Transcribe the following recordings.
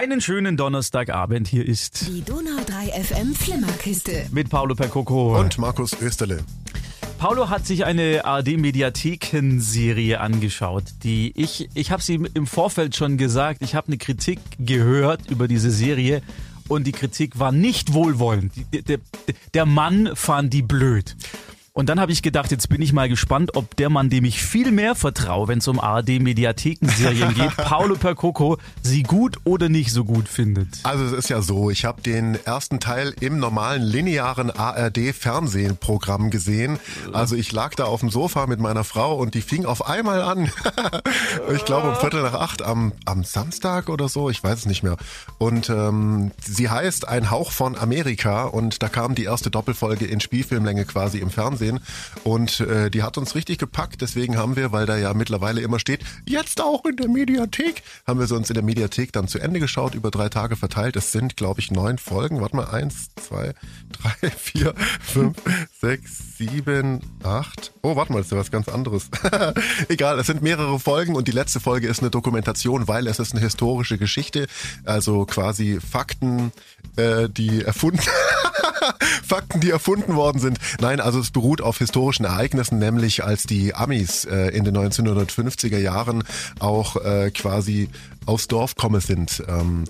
Einen schönen Donnerstagabend. Hier ist Die Donau 3 FM Flimmerkiste. mit Paolo Percoco. Und Markus Österle. Paulo hat sich eine ARD-Mediatheken-Serie angeschaut, die ich, ich habe sie im Vorfeld schon gesagt, ich habe eine Kritik gehört über diese Serie und die Kritik war nicht wohlwollend. Der, der Mann fand die blöd. Und dann habe ich gedacht, jetzt bin ich mal gespannt, ob der Mann, dem ich viel mehr vertraue, wenn es um ARD-Mediatheken-Serien geht, Paulo Percoco, sie gut oder nicht so gut findet. Also es ist ja so, ich habe den ersten Teil im normalen linearen ARD-Fernsehprogramm gesehen. Also ich lag da auf dem Sofa mit meiner Frau und die fing auf einmal an. ich glaube um Viertel nach acht am, am Samstag oder so, ich weiß es nicht mehr. Und ähm, sie heißt Ein Hauch von Amerika und da kam die erste Doppelfolge in Spielfilmlänge quasi im Fernsehen und äh, die hat uns richtig gepackt. Deswegen haben wir, weil da ja mittlerweile immer steht, jetzt auch in der Mediathek, haben wir sie uns in der Mediathek dann zu Ende geschaut, über drei Tage verteilt. Es sind, glaube ich, neun Folgen. Warte mal, eins, zwei, drei, vier, fünf, sechs, sieben, acht. Oh, warte mal, das ist ja was ganz anderes. Egal, es sind mehrere Folgen und die letzte Folge ist eine Dokumentation, weil es ist eine historische Geschichte, also quasi Fakten, äh, die erfunden Fakten, die erfunden worden sind. Nein, also es beruht auf historischen Ereignissen, nämlich als die Amis äh, in den 1950er Jahren auch äh, quasi aufs Dorf kommen sind. Ähm,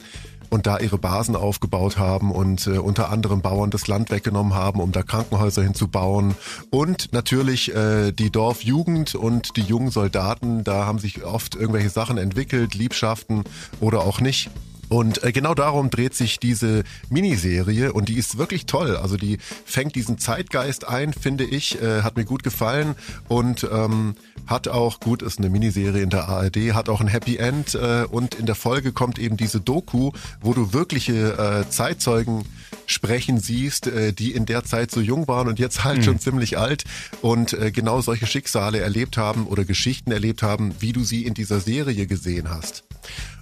und da ihre Basen aufgebaut haben und äh, unter anderem Bauern das Land weggenommen haben, um da Krankenhäuser hinzubauen. Und natürlich äh, die Dorfjugend und die jungen Soldaten, da haben sich oft irgendwelche Sachen entwickelt, Liebschaften oder auch nicht. Und äh, genau darum dreht sich diese Miniserie und die ist wirklich toll. Also die fängt diesen Zeitgeist ein, finde ich, äh, hat mir gut gefallen und ähm, hat auch, gut, ist eine Miniserie in der ARD, hat auch ein Happy End äh, und in der Folge kommt eben diese Doku, wo du wirkliche äh, Zeitzeugen sprechen siehst, äh, die in der Zeit so jung waren und jetzt halt schon ziemlich alt und äh, genau solche Schicksale erlebt haben oder Geschichten erlebt haben, wie du sie in dieser Serie gesehen hast.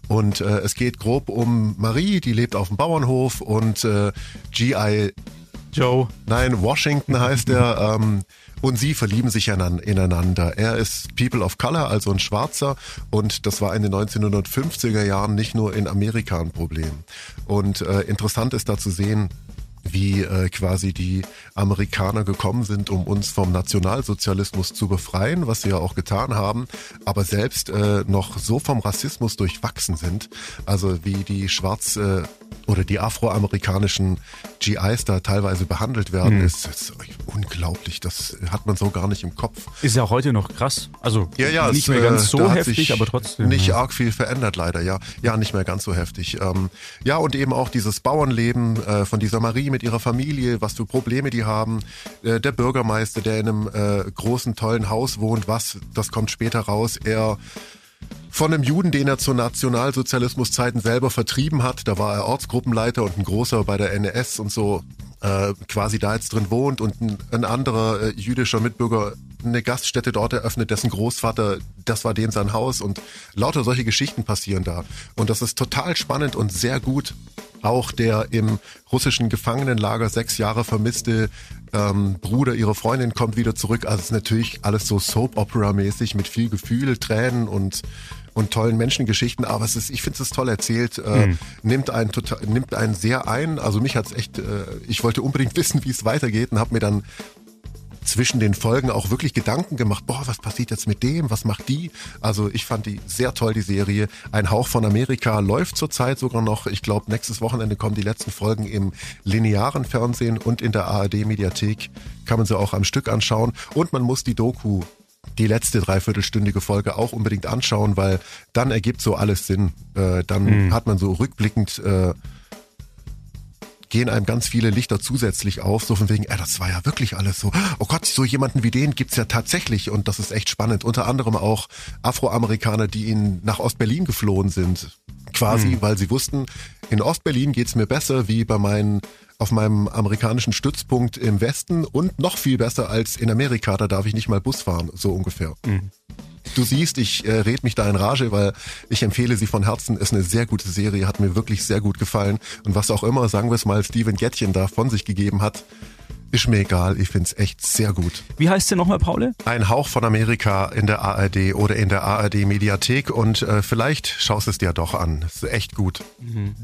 Und äh, es geht grob um Marie, die lebt auf dem Bauernhof und äh, G.I. Joe. Nein, Washington heißt er. Ähm, und sie verlieben sich ineinander. Er ist People of Color, also ein Schwarzer. Und das war in den 1950er Jahren nicht nur in Amerika ein Problem. Und äh, interessant ist da zu sehen, wie äh, quasi die Amerikaner gekommen sind, um uns vom Nationalsozialismus zu befreien, was sie ja auch getan haben, aber selbst äh, noch so vom Rassismus durchwachsen sind. Also wie die Schwarz- äh, oder die afroamerikanischen GIs da teilweise behandelt werden, ist, ist unglaublich. Das hat man so gar nicht im Kopf. Ist ja heute noch krass. Also Ja, ja, nicht es, mehr ganz äh, so heftig, aber trotzdem. Nicht ja. arg viel verändert leider, ja. Ja, nicht mehr ganz so heftig. Ähm, ja, und eben auch dieses Bauernleben äh, von dieser Marie mit ihrer Familie, was für Probleme die haben. Äh, der Bürgermeister, der in einem äh, großen, tollen Haus wohnt, was, das kommt später raus, er von einem Juden, den er zu Nationalsozialismuszeiten selber vertrieben hat. Da war er Ortsgruppenleiter und ein großer bei der NS und so äh, quasi da jetzt drin wohnt und ein, ein anderer äh, jüdischer Mitbürger eine Gaststätte dort eröffnet, dessen Großvater, das war dem sein Haus und lauter solche Geschichten passieren da. Und das ist total spannend und sehr gut. Auch der im russischen Gefangenenlager sechs Jahre vermisste ähm, Bruder ihrer Freundin kommt wieder zurück. Also es ist natürlich alles so Soap-Opera-mäßig mit viel Gefühl, Tränen und und tollen Menschengeschichten, aber es ist, ich finde es toll erzählt, äh, nimmt einen total, nimmt einen sehr ein. Also mich hat's echt, äh, ich wollte unbedingt wissen, wie es weitergeht und habe mir dann zwischen den Folgen auch wirklich Gedanken gemacht, boah, was passiert jetzt mit dem, was macht die? Also ich fand die sehr toll, die Serie. Ein Hauch von Amerika läuft zurzeit sogar noch. Ich glaube, nächstes Wochenende kommen die letzten Folgen im linearen Fernsehen und in der ARD-Mediathek kann man sie auch am Stück anschauen. Und man muss die Doku die letzte dreiviertelstündige Folge auch unbedingt anschauen, weil dann ergibt so alles Sinn. Äh, dann hat man so rückblickend äh, gehen einem ganz viele Lichter zusätzlich auf, so von wegen, äh, das war ja wirklich alles so. Oh Gott, so jemanden wie den gibt's ja tatsächlich und das ist echt spannend. Unter anderem auch Afroamerikaner, die in, nach Ostberlin geflohen sind, quasi, weil sie wussten, in Ostberlin geht's mir besser wie bei meinen auf meinem amerikanischen Stützpunkt im Westen und noch viel besser als in Amerika, da darf ich nicht mal Bus fahren, so ungefähr. Du siehst, ich äh, red mich da in Rage, weil ich empfehle sie von Herzen. Ist eine sehr gute Serie, hat mir wirklich sehr gut gefallen. Und was auch immer, sagen wir es mal, Steven Gettchen da von sich gegeben hat, Ist mir egal, ich find's echt sehr gut. Wie heißt der nochmal, Paul? Ein Hauch von Amerika in der ARD oder in der ARD Mediathek und äh, vielleicht schaust es dir doch an. Ist echt gut.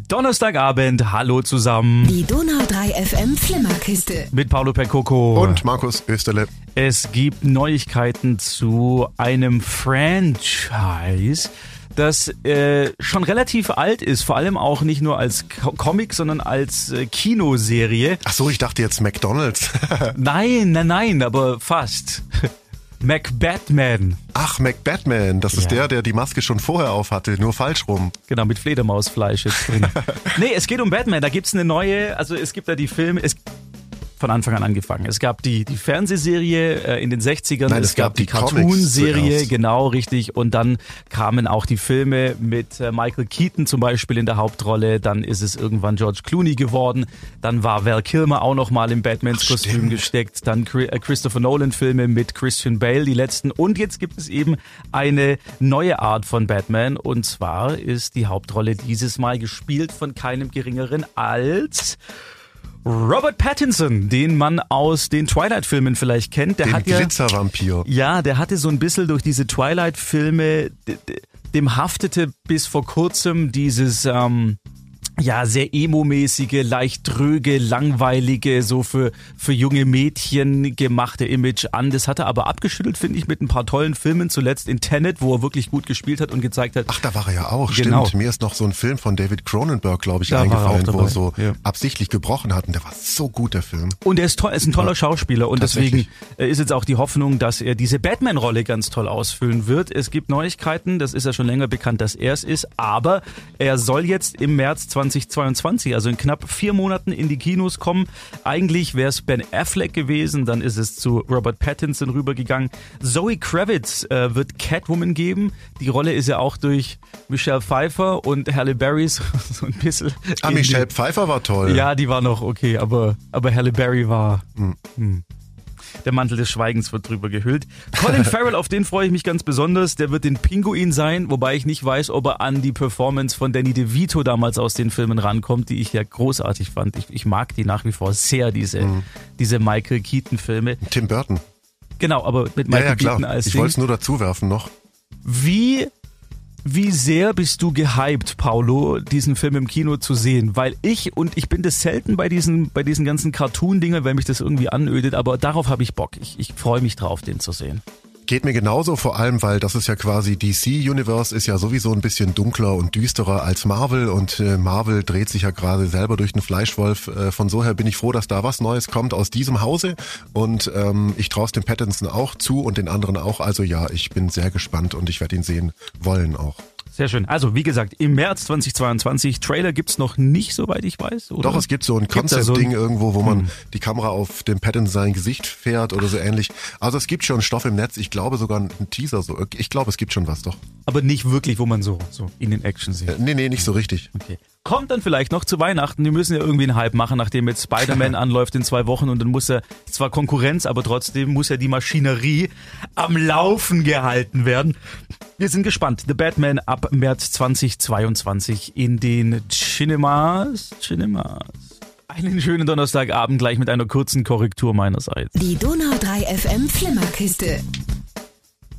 Donnerstagabend, hallo zusammen. Die Donau 3 FM Flimmerkiste. Mit Paolo Percoco. Und Markus Österle. Es gibt Neuigkeiten zu einem Franchise, das äh, schon relativ alt ist, vor allem auch nicht nur als Co Comic, sondern als äh, Kinoserie. Ach so, ich dachte jetzt McDonald's. Nein, nein, nein, aber fast. McBatman. Ach, McBatman, das ist Ja. der, der die Maske schon vorher auf hatte, nur falsch rum. Genau, mit Fledermausfleisch jetzt drin. nee, es geht um Batman. Da gibt's eine neue, also es gibt da die Filme, es von Anfang an angefangen. Es gab die, die Fernsehserie äh, in den 60ern, Nein, es, es gab, gab die die Cartoon-Serie, genau, richtig. Und dann kamen auch die Filme mit äh, Michael Keaton zum Beispiel in der Hauptrolle. Dann ist es irgendwann George Clooney geworden. Dann war Val Kilmer auch noch mal im Batmans Ach, Kostüm stimmt. gesteckt. Dann äh, Christopher Nolan-Filme mit Christian Bale, die letzten. Und jetzt gibt es eben eine neue Art von Batman. Und zwar ist die Hauptrolle dieses Mal gespielt von keinem geringeren als Robert Pattinson, den man aus den Twilight-Filmen vielleicht kennt. Der Den hat ja, Glitzervampir. ja, der hatte so ein bisschen durch diese Twilight-Filme, dem haftete bis vor kurzem dieses, ähm, ja, sehr emo-mäßige, leicht dröge, langweilige, so für, für junge Mädchen gemachte Image an. Das hat er aber abgeschüttelt, finde ich, mit ein paar tollen Filmen. Zuletzt in Tenet, wo er wirklich gut gespielt hat und gezeigt hat, Ach, da war er ja auch, Genau. stimmt. Mir ist noch so ein Film von David Cronenberg, glaube ich, Da eingefallen, wo er so ja. absichtlich gebrochen hat. Und der war so gut, der Film. Und er ist, toll, er ist ein toller Ja, Schauspieler und deswegen äh, ist jetzt auch die Hoffnung, dass er diese Batman-Rolle ganz toll ausfüllen wird. Es gibt Neuigkeiten, das ist ja schon länger bekannt, dass er es ist, aber er soll jetzt im März 2022, also in knapp vier Monaten in die Kinos kommen. Eigentlich wäre es Ben Affleck gewesen, dann ist es zu Robert Pattinson rübergegangen. Zoe Kravitz äh, wird Catwoman geben. Die Rolle ist ja auch durch Michelle Pfeiffer und Halle Berry so so ein bisschen... Ah, die- Michelle Pfeiffer war toll. ja, die war noch okay, aber, aber Halle Berry war. Hm. Der Mantel des Schweigens wird drüber gehüllt. Colin Farrell, auf den freue ich mich ganz besonders. Der wird den Pinguin sein, wobei ich nicht weiß, ob er an die Performance von Danny DeVito damals aus den Filmen rankommt, die ich ja großartig fand. Ich, ich mag die nach wie vor sehr, diese, diese Michael Keaton-Filme. Tim Burton. Genau, aber mit Ja, Michael ja, klar. Keaton als Ich wollte es nur dazu werfen noch. Wie, wie sehr bist du gehypt, Paulo, diesen Film im Kino zu sehen? Weil ich, und ich bin das selten bei diesen, bei diesen ganzen Cartoon-Dingen, weil mich das irgendwie anödet, aber darauf habe ich Bock. Ich, ich freue mich drauf, den zu sehen. Geht mir genauso, vor allem, weil das ist ja quasi DC Universe ist ja sowieso ein bisschen dunkler und düsterer als Marvel und äh, Marvel dreht sich ja gerade selber durch den Fleischwolf. Äh, von so her bin ich froh, dass da was Neues kommt aus diesem Hause und ähm, ich traue es dem Pattinson auch zu und den anderen auch. Also ja, ich bin sehr gespannt und ich werde ihn sehen wollen auch. Sehr schön. Also, wie gesagt, im März 2022, Trailer gibt's noch nicht, soweit ich weiß, oder? Doch, es gibt so ein Gibt so Concept-Ding ein- irgendwo, wo man die Kamera auf dem Pattinson sein Gesicht fährt oder so ähnlich. Also es gibt schon Stoff im Netz. Ich glaube sogar einen Teaser. So. Ich glaube, es gibt schon was doch. Aber nicht wirklich, wo man so, so in den Action sieht. Äh, Nee, nee, nicht so richtig. Okay. Kommt dann vielleicht noch zu Weihnachten. Die müssen ja irgendwie einen Hype machen, nachdem jetzt Spider-Man anläuft in zwei Wochen und dann muss er, zwar Konkurrenz, aber trotzdem muss ja die Maschinerie am Laufen gehalten werden. Wir sind gespannt. The Batman ab März 2022 in den Cinemas. Cinemas. Einen schönen Donnerstagabend gleich mit einer kurzen Korrektur meinerseits. Die Donau 3 FM Flimmerkiste.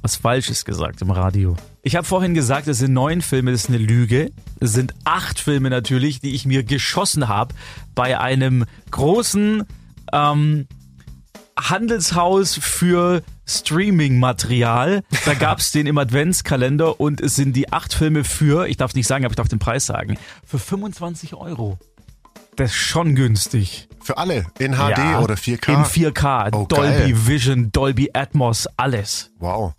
Was Falsches gesagt im Radio. Ich habe vorhin gesagt, es sind neun Filme, das ist eine Lüge. Es sind acht Filme natürlich, die ich mir geschossen habe bei einem großen ähm, Handelshaus für Streaming-Material. Da gab's den im Adventskalender und es sind die acht Filme für, ich darf nicht sagen, aber ich darf den Preis sagen, für 25 Euro. Das ist schon günstig. Für alle. In HD Ja, oder 4K. In 4K, Oh, Dolby geil. Vision, Dolby Atmos, alles. Wow.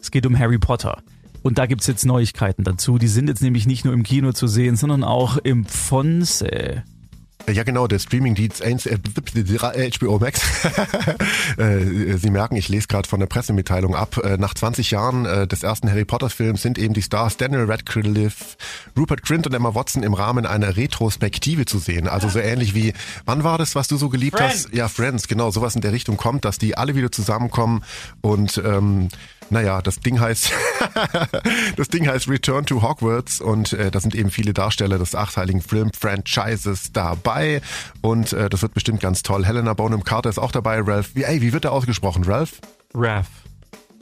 Es geht um Harry Potter. Und da gibt's jetzt Neuigkeiten dazu. Die sind jetzt nämlich nicht nur im Kino zu sehen, sondern auch im Fonse. Ja genau, der Streamingdienst äh, HBO Max. Äh, Sie merken, ich lese gerade von der Pressemitteilung ab. Äh, Nach 20 Jahren äh, des ersten Harry Potter Films sind eben die Stars Daniel Radcliffe, Rupert Grint und Emma Watson im Rahmen einer Retrospektive zu sehen. Also so ähnlich wie, wann war das, was du so geliebt Friends. hast? Ja, Friends, genau, sowas in der Richtung kommt, dass die alle wieder zusammenkommen und ähm, Naja, das Ding heißt, das Ding heißt Return to Hogwarts und äh, da sind eben viele Darsteller des achteiligen Film-Franchises dabei und äh, das wird bestimmt ganz toll. Helena Bonham Carter ist auch dabei. Ralph, wie, ey, wie wird der ausgesprochen? Ralph? Raph.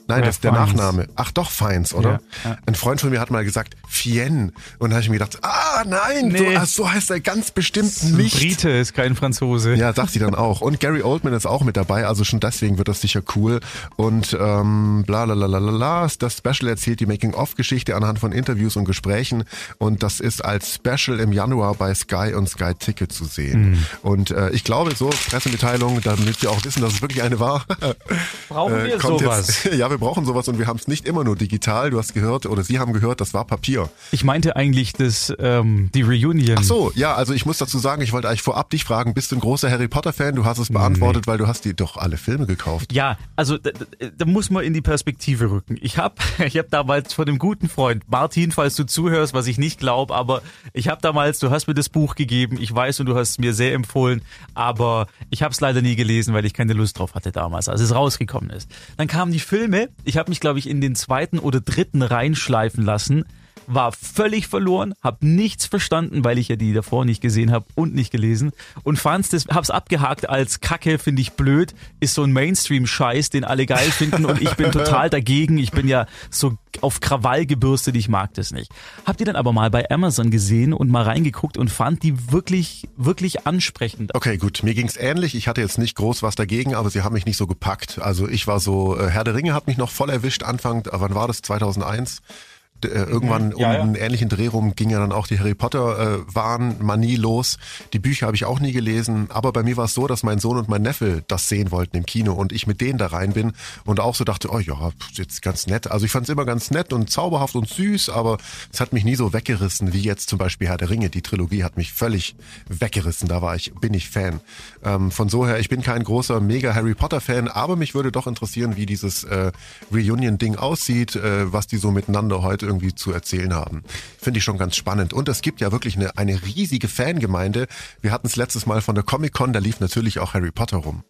Nein, das ist der. Nachname. Ach doch, Feins, oder? Ja, ja. Ein Freund von mir hat mal gesagt, Fien. Und da habe ich mir gedacht, ah nein, Nee. so, ach, so heißt er ganz bestimmt nicht. Brite ist kein Franzose. Ja, sagt sie dann auch. Und Gary Oldman ist auch mit dabei, also schon deswegen wird das sicher cool. Und ähm, bla la la la la la. Das Special erzählt die Making-of-Geschichte anhand von Interviews und Gesprächen. Und das ist als Special im Januar bei Sky und Sky Ticket zu sehen. Und äh, ich glaube, so Pressemitteilung, damit wir auch wissen, dass es wirklich eine war. Brauchen wir äh, kommt sowas? Jetzt, ja, wir brauchen sowas und wir haben es nicht immer nur digital. Du hast gehört oder Sie haben gehört, das war Papier. Ich meinte eigentlich das, ähm, die Reunion. Ach so, ja, also ich muss dazu sagen, ich wollte eigentlich vorab dich fragen, bist du ein großer Harry Potter Fan? Du hast es beantwortet, weil du hast die doch alle Filme gekauft. Ja, also da, da- da muss man in die Perspektive rücken. Ich habe ich hab damals von einem guten Freund, Martin, falls du zuhörst, was ich nicht glaube, aber ich habe damals, du hast mir das Buch gegeben, ich weiß und du hast es mir sehr empfohlen, aber ich habe es leider nie gelesen, weil ich keine Lust drauf hatte damals, als es rausgekommen ist. Dann kamen die Filme, ich habe mich, glaube ich, in den zweiten oder dritten reinschleifen lassen, war völlig verloren, hab nichts verstanden, weil ich ja die davor nicht gesehen habe und nicht gelesen und fand's das, hab's abgehakt als Kacke, finde ich blöd, ist so ein Mainstream-Scheiß, den alle geil finden und ich bin total dagegen. Ich bin ja so auf Krawall gebürstet, ich mag das nicht. Habt ihr dann aber mal bei Amazon gesehen und mal reingeguckt und fand die wirklich, wirklich ansprechend. Okay, gut, mir ging's ähnlich. Ich hatte jetzt nicht groß was dagegen, aber sie haben mich nicht so gepackt. Also ich war so, äh, Herr der Ringe hat mich noch voll erwischt, Anfang, äh, wann war das, 2001? Äh, Irgendwann um Ja, ja. einen ähnlichen Dreh rum ging ja dann auch die Harry Potter äh, Wahn Manie los. Die Bücher habe ich auch nie gelesen, aber bei mir war es so, dass mein Sohn und mein Neffe das sehen wollten im Kino und ich mit denen da rein bin und auch so dachte, oh ja, jetzt ganz nett. Also ich fand es immer ganz nett und zauberhaft und süß, aber es hat mich nie so weggerissen wie jetzt zum Beispiel Herr der Ringe. Die Trilogie hat mich völlig weggerissen. Da war ich, bin ich Fan. Ähm, von so her, ich bin kein großer mega Harry Potter Fan, aber mich würde doch interessieren, wie dieses äh, Reunion Ding aussieht, äh, was die so miteinander heute irgendwie zu erzählen haben. Finde ich schon ganz spannend. Und es gibt ja wirklich eine, eine riesige Fangemeinde. Wir hatten es letztes Mal von der Comic Con, da lief natürlich auch Harry Potter rum.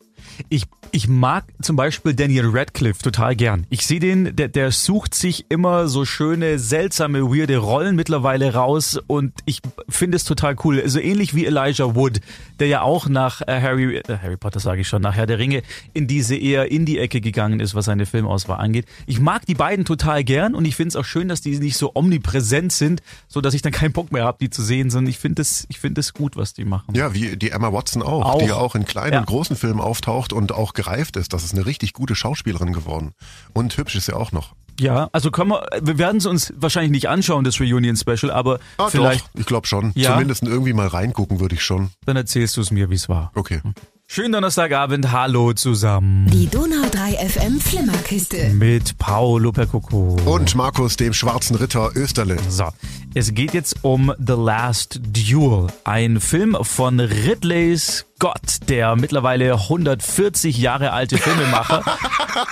Ich, ich mag zum Beispiel Daniel Radcliffe total gern. Ich sehe den, der, der sucht sich immer so schöne, seltsame, weirde Rollen mittlerweile raus und ich finde es total cool. So ähnlich wie Elijah Wood, der ja auch nach äh, Harry, äh, Harry Potter sage ich schon, nach Herr der Ringe in diese eher Indie-Ecke gegangen ist, was seine Filmauswahl angeht. Ich mag die beiden total gern und ich finde es auch schön, dass die nicht so omnipräsent sind, so dass ich dann keinen Bock mehr habe, die zu sehen, sondern ich finde es, ich finde es gut, was die machen. Ja, wie die Emma Watson auch, Auch. die ja auch in kleinen Ja. und großen Filmen auftaucht und auch gereift ist. Das ist eine richtig gute Schauspielerin geworden. Und hübsch ist sie auch noch. Ja, also können wir, wir werden es uns wahrscheinlich nicht anschauen, das Reunion Special, aber Ah, vielleicht, doch, ich glaube schon. Ja. Zumindest irgendwie mal reingucken würde ich schon. dann erzählst du es mir, wie es war. Okay. Schönen Donnerstagabend, hallo zusammen Die Donau 3 FM Flimmerkiste. mit Paolo Percoco. Und Markus, dem schwarzen Ritter Österle. So, es geht jetzt um The Last Duel, ein Film von Ridley Scott, der mittlerweile 140 Jahre alte Filmemacher.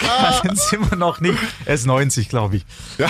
Kann es immer noch nicht. Er ist 90, glaube ich. Ja,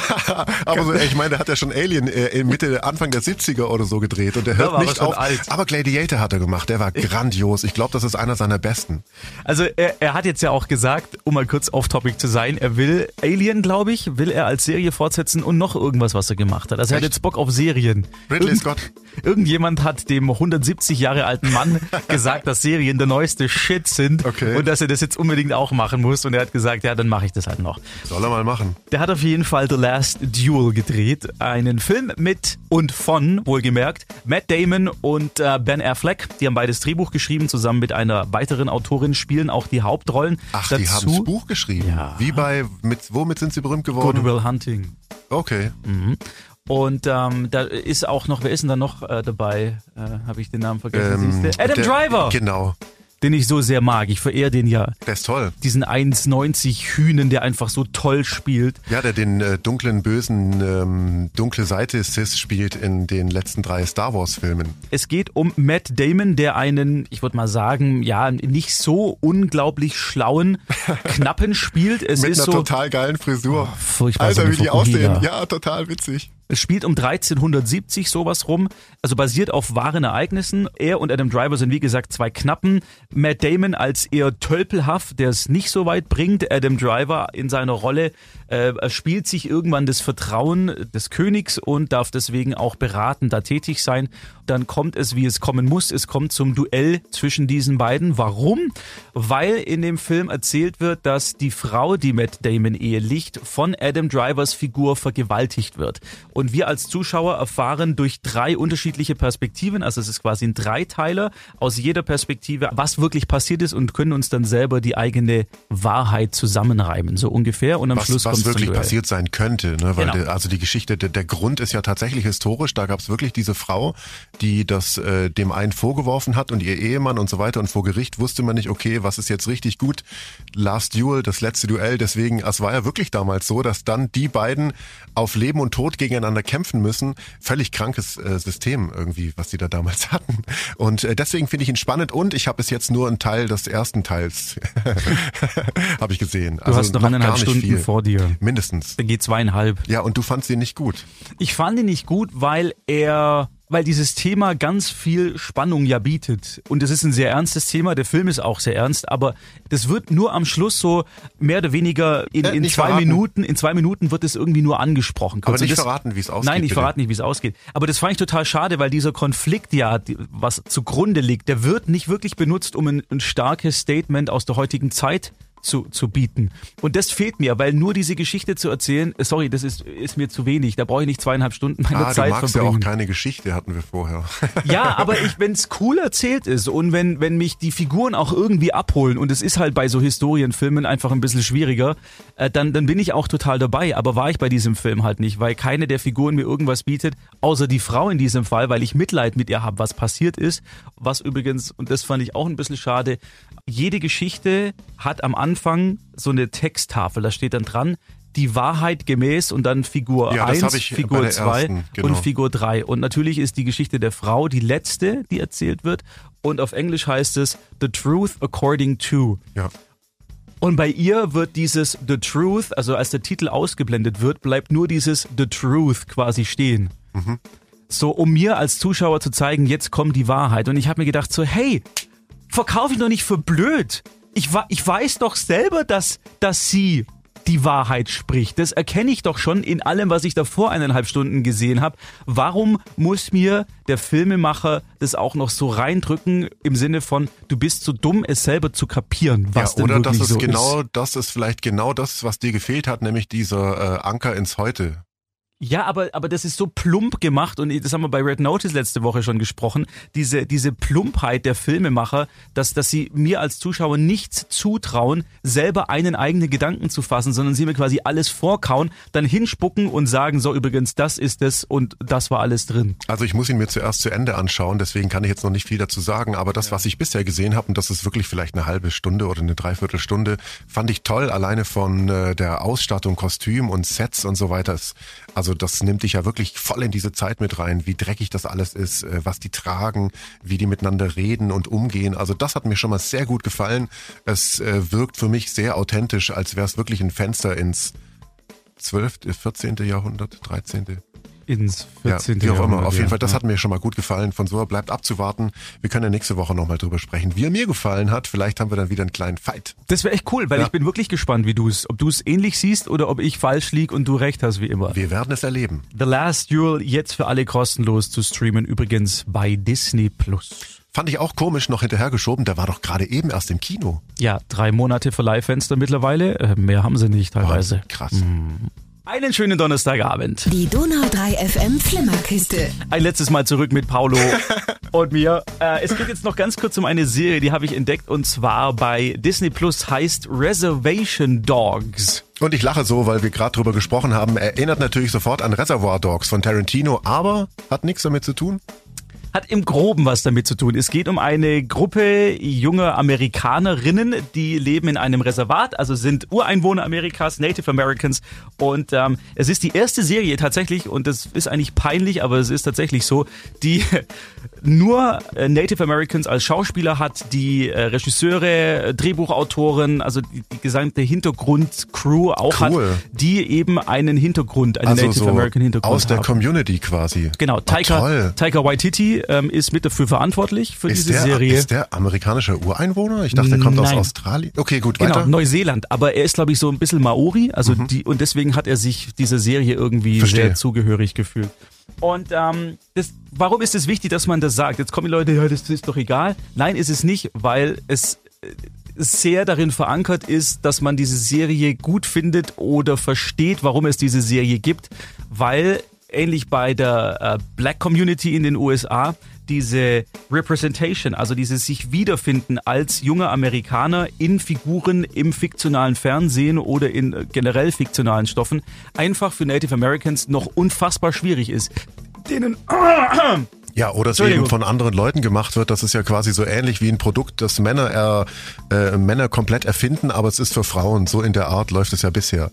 aber so, ich meine, der hat ja schon Alien äh, in Mitte, Anfang der 70er oder so gedreht und der hört war aber nicht schon auf. alt. Aber Gladiator hat er gemacht, der war grandios. Ich glaube, das ist einer seiner besten. Also er, er hat jetzt ja auch gesagt, um mal kurz off-topic zu sein, er will Alien, glaube ich, will er als Serie fortsetzen und noch irgendwas, was er gemacht hat. Also er hat Echt? jetzt Bock auf Serien. Ridley Scott. Irgendjemand hat dem 170 Jahre alten Mann gesagt, dass Serien der neueste Shit sind Okay. und dass er das jetzt unbedingt auch machen muss. Und er hat gesagt, ja, dann mache ich das halt noch. Soll er mal machen. Der hat auf jeden Fall The Last Duel gedreht. Einen Film mit und von, wohlgemerkt, Matt Damon und äh, Ben Affleck. Die haben beides Drehbuch geschrieben, zusammen mit einer weiteren Autorin, spielen auch die Hauptrollen. Ach, Dazu die haben das Buch geschrieben. Ja. Wie bei, mit, womit sind sie berühmt geworden? Good Will Hunting. Okay. Und ähm, da ist auch noch, wer ist denn da noch äh, dabei? Äh, Habe ich den Namen vergessen? Ähm? Adam der- Driver, Genau. den ich so sehr mag. Ich verehre den ja. Der ist toll. Diesen 1,90 Hühnen, der einfach so toll spielt. Ja, der den äh, dunklen, bösen, ähm, dunkle Seite Sis spielt in den letzten drei Star Wars Filmen. Es geht um Matt Damon, der einen, ich würde mal sagen, ja, nicht so unglaublich schlauen Knappen spielt. Es Mit ist einer so total geilen Frisur. furchtbar so Alter, eine wie die aussehen. Ja, total witzig. Es spielt um 1370 sowas rum, also basiert auf wahren Ereignissen. Er und Adam Driver sind wie gesagt zwei Knappen. Matt Damon als eher tölpelhaft, der es nicht so weit bringt. Adam Driver in seiner Rolle äh, spielt sich irgendwann das Vertrauen des Königs und darf deswegen auch beratend da tätig sein. Dann kommt es, wie es kommen muss. Es kommt zum Duell zwischen diesen beiden. Warum? Weil in dem Film erzählt wird, dass die Frau, die Matt Damon ehelicht, von Adam Drivers Figur vergewaltigt wird. Und wir als Zuschauer erfahren durch drei unterschiedliche Perspektiven, also es ist quasi ein Dreiteiler aus jeder Perspektive, was wirklich passiert ist und können uns dann selber die eigene Wahrheit zusammenreimen, so ungefähr. Und am was, Schluss was wirklich passiert sein könnte, ne? weil Genau. der, also die Geschichte, der, der Grund ist ja tatsächlich historisch. Da gab es wirklich diese Frau, die das äh, dem einen vorgeworfen hat und ihr Ehemann und so weiter. Und vor Gericht wusste man nicht, okay, was ist jetzt richtig gut? Last Duel, das letzte Duell. Deswegen, es war ja wirklich damals so, dass dann die beiden auf Leben und Tod gegeneinander kämpfen müssen. Völlig krankes äh, System irgendwie, was die da damals hatten. Und äh, deswegen finde ich ihn spannend. Und ich habe bis jetzt nur einen Teil des ersten Teils habe ich gesehen. Du hast noch eineinhalb nicht Stunden viel. vor dir. Mindestens. Da geht zweieinhalb. Ja, und du fandst ihn nicht gut. Ich fand ihn nicht gut, weil er, weil dieses Thema ganz viel Spannung ja bietet. Und es ist ein sehr ernstes Thema. Der Film ist auch sehr ernst, aber das wird nur am Schluss so mehr oder weniger in, Äh, in zwei verraten. Minuten, in zwei Minuten wird es irgendwie nur angesprochen. Aber Kurz. Und nicht das- verraten, wie es ausgeht. Nein, ich bitte. verrate nicht, wie es ausgeht. Aber das fand ich total schade, weil dieser Konflikt ja, was zugrunde liegt, der wird nicht wirklich benutzt, um ein, ein starkes Statement aus der heutigen Zeit zu, zu bieten. Und das fehlt mir, weil nur diese Geschichte zu erzählen, äh, sorry, das ist, ist mir zu wenig. Da brauche ich nicht zweieinhalb Stunden meiner Ah, du Zeit magst ja verbringen. auch keine Geschichte, hatten wir vorher. Ja, aber wenn es cool erzählt ist und wenn, wenn mich die Figuren auch irgendwie abholen und es ist halt bei so Historienfilmen einfach ein bisschen schwieriger, äh, dann, dann bin ich auch total dabei. Aber war ich bei diesem Film halt nicht, weil keine der Figuren mir irgendwas bietet, außer die Frau in diesem Fall, weil ich Mitleid mit ihr habe, was passiert ist. Was übrigens, und das fand ich auch ein bisschen schade, jede Geschichte hat am Anfang so eine Texttafel, da steht dann dran, die Wahrheit gemäß und dann Figur Ja, das 1, hab ich bei Figur der 2 ersten, genau. und Figur 3. Und natürlich ist die Geschichte der Frau die letzte, die erzählt wird. Und auf Englisch heißt es The Truth According to. Ja. Und bei ihr wird dieses The Truth, also als der Titel ausgeblendet wird, bleibt nur dieses The Truth quasi stehen. So, um mir als Zuschauer zu zeigen, jetzt kommt die Wahrheit. Und ich habe mir gedacht, so, hey, verkauf ich doch nicht für blöd. Ich, ich weiß doch selber, dass, dass sie die Wahrheit spricht. Das erkenne ich doch schon in allem, was ich davor eineinhalb Stunden gesehen habe. Warum muss mir der Filmemacher das auch noch so reindrücken im Sinne von, du bist zu dumm, es selber zu kapieren, was ja, denn oder wirklich das ist so genau, ist. das ist vielleicht genau das, was dir gefehlt hat, nämlich dieser äh, Anker ins Heute. Ja, aber, aber das ist so plump gemacht und das haben wir bei Red Notice letzte Woche schon gesprochen. Diese, diese Plumpheit der Filmemacher, dass, dass sie mir als Zuschauer nichts zutrauen, selber einen eigenen Gedanken zu fassen, sondern sie mir quasi alles vorkauen, dann hinspucken und sagen, so übrigens, das ist es und das war alles drin. Also ich muss ihn mir zuerst zu Ende anschauen, deswegen kann ich jetzt noch nicht viel dazu sagen, aber das, was ich bisher gesehen habe, und das ist wirklich vielleicht eine halbe Stunde oder eine Dreiviertelstunde, fand ich toll, alleine von äh, der Ausstattung, Kostüm und Sets und so weiter. Es- Also das nimmt dich ja wirklich voll in diese Zeit mit rein, wie dreckig das alles ist, äh, was die tragen, wie die miteinander reden und umgehen. Also das hat mir schon mal sehr gut gefallen. Es äh, wirkt für mich sehr authentisch, als wäre es wirklich ein Fenster ins 12., 14. Jahrhundert, 13. Ins Ja, 14. wie auch immer. Auf jeden ja. Fall, das hat mir schon mal gut gefallen. Von so bleibt abzuwarten. Wir können ja nächste Woche nochmal drüber sprechen, wie er mir gefallen hat. Vielleicht haben wir dann wieder einen kleinen Fight. Das wäre echt cool, weil Ja. ich bin wirklich gespannt, wie du es, ob du es ähnlich siehst oder ob ich falsch lieg und du recht hast, wie immer. Wir werden es erleben. The Last Duel jetzt für alle kostenlos zu streamen, übrigens bei Disney Plus. Fand ich auch komisch noch hinterhergeschoben. Der war doch gerade eben erst im Kino. Ja, drei Monate Verleihfenster mittlerweile. Äh, mehr haben sie nicht teilweise. Oh, krass. Einen schönen Donnerstagabend. Die Donau 3 FM Flimmerkiste. Ein letztes Mal zurück mit Paulo und mir. Äh, es geht jetzt noch ganz kurz um eine Serie, die habe ich entdeckt und zwar bei Disney Plus heißt Reservation Dogs. Und ich lache so, weil wir gerade drüber gesprochen haben. Erinnert natürlich sofort an Reservoir Dogs von Tarantino, aber hat nichts damit zu tun. Hat im Groben was damit zu tun. Es geht um eine Gruppe junger Amerikanerinnen, die leben in einem Reservat, also sind Ureinwohner Amerikas, Native Americans. Und ähm, es ist die erste Serie tatsächlich, und das ist eigentlich peinlich, aber es ist tatsächlich so, die nur äh, Native Americans als Schauspieler hat, die äh, Regisseure, Drehbuchautoren, also die, die gesamte Hintergrundcrew auch cool. hat, die eben einen Hintergrund, einen also Native so American Hintergrund aus der haben. Community quasi. Genau, Taika, toll. Taika Waititi ähm, ist mit dafür verantwortlich für Ist diese der, Serie. ist der amerikanischer Ureinwohner? Ich dachte, der kommt aus Nein. Australien. Okay, gut, Genau, weiter. Neuseeland. Aber er ist, glaube ich, so ein bisschen Maori. Also die, und deswegen hat er sich dieser Serie irgendwie Verstehe. sehr zugehörig gefühlt. Und ähm, das, warum ist es wichtig, dass man das sagt? Jetzt kommen die Leute, ja, das ist doch egal. Nein, ist es nicht, weil es äh, sehr darin verankert ist, dass man diese Serie gut findet oder versteht, warum es diese Serie gibt, weil ähnlich bei der äh, Black Community in den USA diese Representation, also dieses sich wiederfinden als junger Amerikaner in Figuren im fiktionalen Fernsehen oder in äh, generell fiktionalen Stoffen einfach für Native Americans noch unfassbar schwierig ist. Denen Ja, oder es eben von anderen Leuten gemacht wird. Das ist ja quasi so ähnlich wie ein Produkt, das Männer, äh, äh, Männer komplett erfinden, aber es ist für Frauen. So in der Art läuft es ja bisher.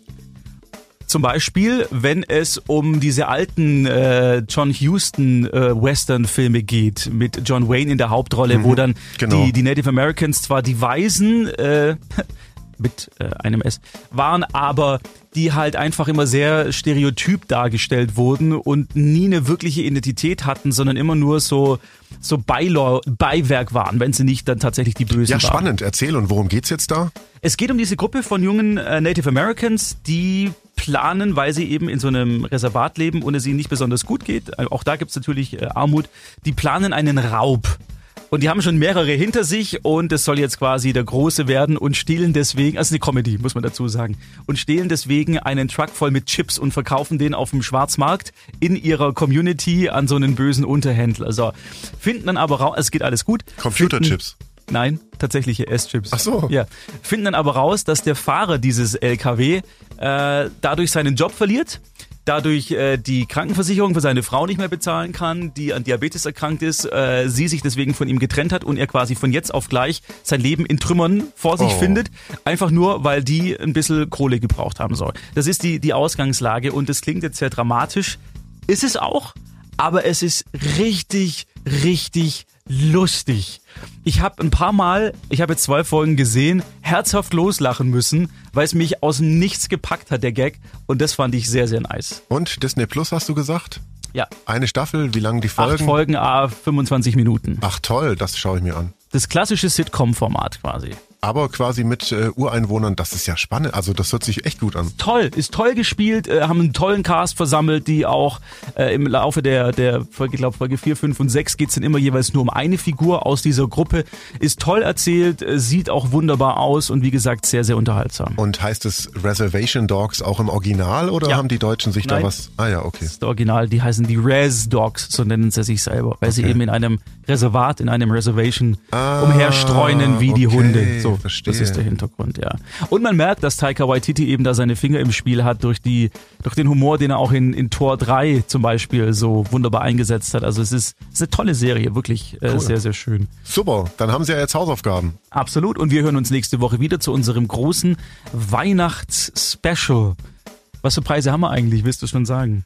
Zum Beispiel, wenn es um diese alten äh, John Huston äh, Western-Filme geht, mit John Wayne in der Hauptrolle, wo dann genau. die, die Native Americans zwar die Weisen äh, mit äh, einem S waren, aber die halt einfach immer sehr stereotyp dargestellt wurden und nie eine wirkliche Identität hatten, sondern immer nur so so Beilor Beiwerk waren, wenn sie nicht dann tatsächlich die Bösen Ja, waren. spannend. Erzähl, und worum geht's jetzt da? Es geht um diese Gruppe von jungen äh, Native Americans, die planen, weil sie eben in so einem Reservat leben und es ihnen nicht besonders gut geht, äh, auch da gibt's natürlich äh, Armut, die planen einen Raub. Und die haben schon mehrere hinter sich und es soll jetzt quasi der Große werden und stehlen deswegen, also eine Comedy, muss man dazu sagen, und stehlen deswegen einen Truck voll mit Chips und verkaufen den auf dem Schwarzmarkt in ihrer Community an so einen bösen Unterhändler. So, finden dann aber raus, es geht alles gut. Computerchips. Finden, nein, tatsächliche S-Chips. Ach so. Ja. Finden dann aber raus, dass der Fahrer dieses LKW äh, dadurch seinen Job verliert, dadurch äh, die Krankenversicherung für seine Frau nicht mehr bezahlen kann, die an Diabetes erkrankt ist, äh, sie sich deswegen von ihm getrennt hat und er quasi von jetzt auf gleich sein Leben in Trümmern vor sich Oh. findet, einfach nur, weil die ein bisschen Kohle gebraucht haben soll. Das ist die, die Ausgangslage und das klingt jetzt sehr dramatisch. Ist es auch, aber es ist richtig, richtig lustig. Ich habe ein paar Mal, ich habe jetzt zwei Folgen gesehen, herzhaft loslachen müssen, weil es mich aus Nichts gepackt hat, der Gag. Und das fand ich sehr, sehr nice. Und Disney Plus hast du gesagt? Ja, Eine Staffel, wie lang die acht Folgen? Folgen, a 25 Minuten. Ach toll, das schaue ich mir an. Das klassische Sitcom-Format quasi. Aber quasi mit äh, Ureinwohnern, das ist ja spannend. Also das hört sich echt gut an. toll, ist toll gespielt, äh, haben einen tollen Cast versammelt, die auch äh, im Laufe der, der Folge, ich glaube Folge 4, 5 und 6 geht's dann immer jeweils nur um eine Figur aus dieser Gruppe. Ist toll erzählt, äh, sieht auch wunderbar aus und wie gesagt sehr, sehr unterhaltsam. Und heißt es Reservation Dogs auch im Original oder Ja. haben die Deutschen sich Nein. da was? Ah ja, okay. Das ist der Original, die heißen die Res Dogs, so nennen sie sich selber, weil sie eben in einem Reservat, in einem Reservation Ah, umherstreunen wie die okay, Hunde. So, verstehe. das ist der Hintergrund, ja. Und man merkt, dass Taika Waititi eben da seine Finger im Spiel hat durch die, durch den Humor, den er auch in, in Tor 3 zum Beispiel so wunderbar eingesetzt hat. Also es ist, es ist eine tolle Serie, wirklich äh, sehr, sehr schön. Super, dann haben sie ja jetzt Hausaufgaben. Absolut. Und wir hören uns nächste Woche wieder zu unserem großen Weihnachts-Special. Was für Preise haben wir eigentlich, willst du schon sagen?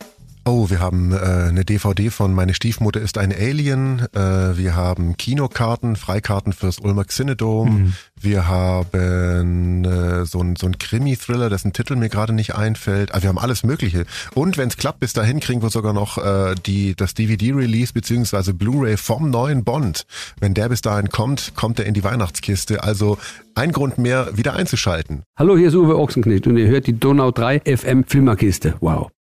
Oh, wir haben äh, eine DVD von Meine Stiefmutter ist ein Alien. Äh, wir haben Kinokarten, Freikarten fürs Ulmer Cinedome. Mhm. Wir haben äh, so ein, so ein Krimi-Thriller, dessen Titel mir gerade nicht einfällt. Also wir haben alles Mögliche. Und wenn es klappt, bis dahin kriegen wir sogar noch äh, die, das DVD-Release beziehungsweise Blu-ray vom neuen Bond. Wenn der bis dahin kommt, kommt er in die Weihnachtskiste. Also ein Grund mehr, wieder einzuschalten. Hallo, hier ist Uwe Ochsenknecht und ihr hört die Donau 3 FM Flimmerkiste. Wow.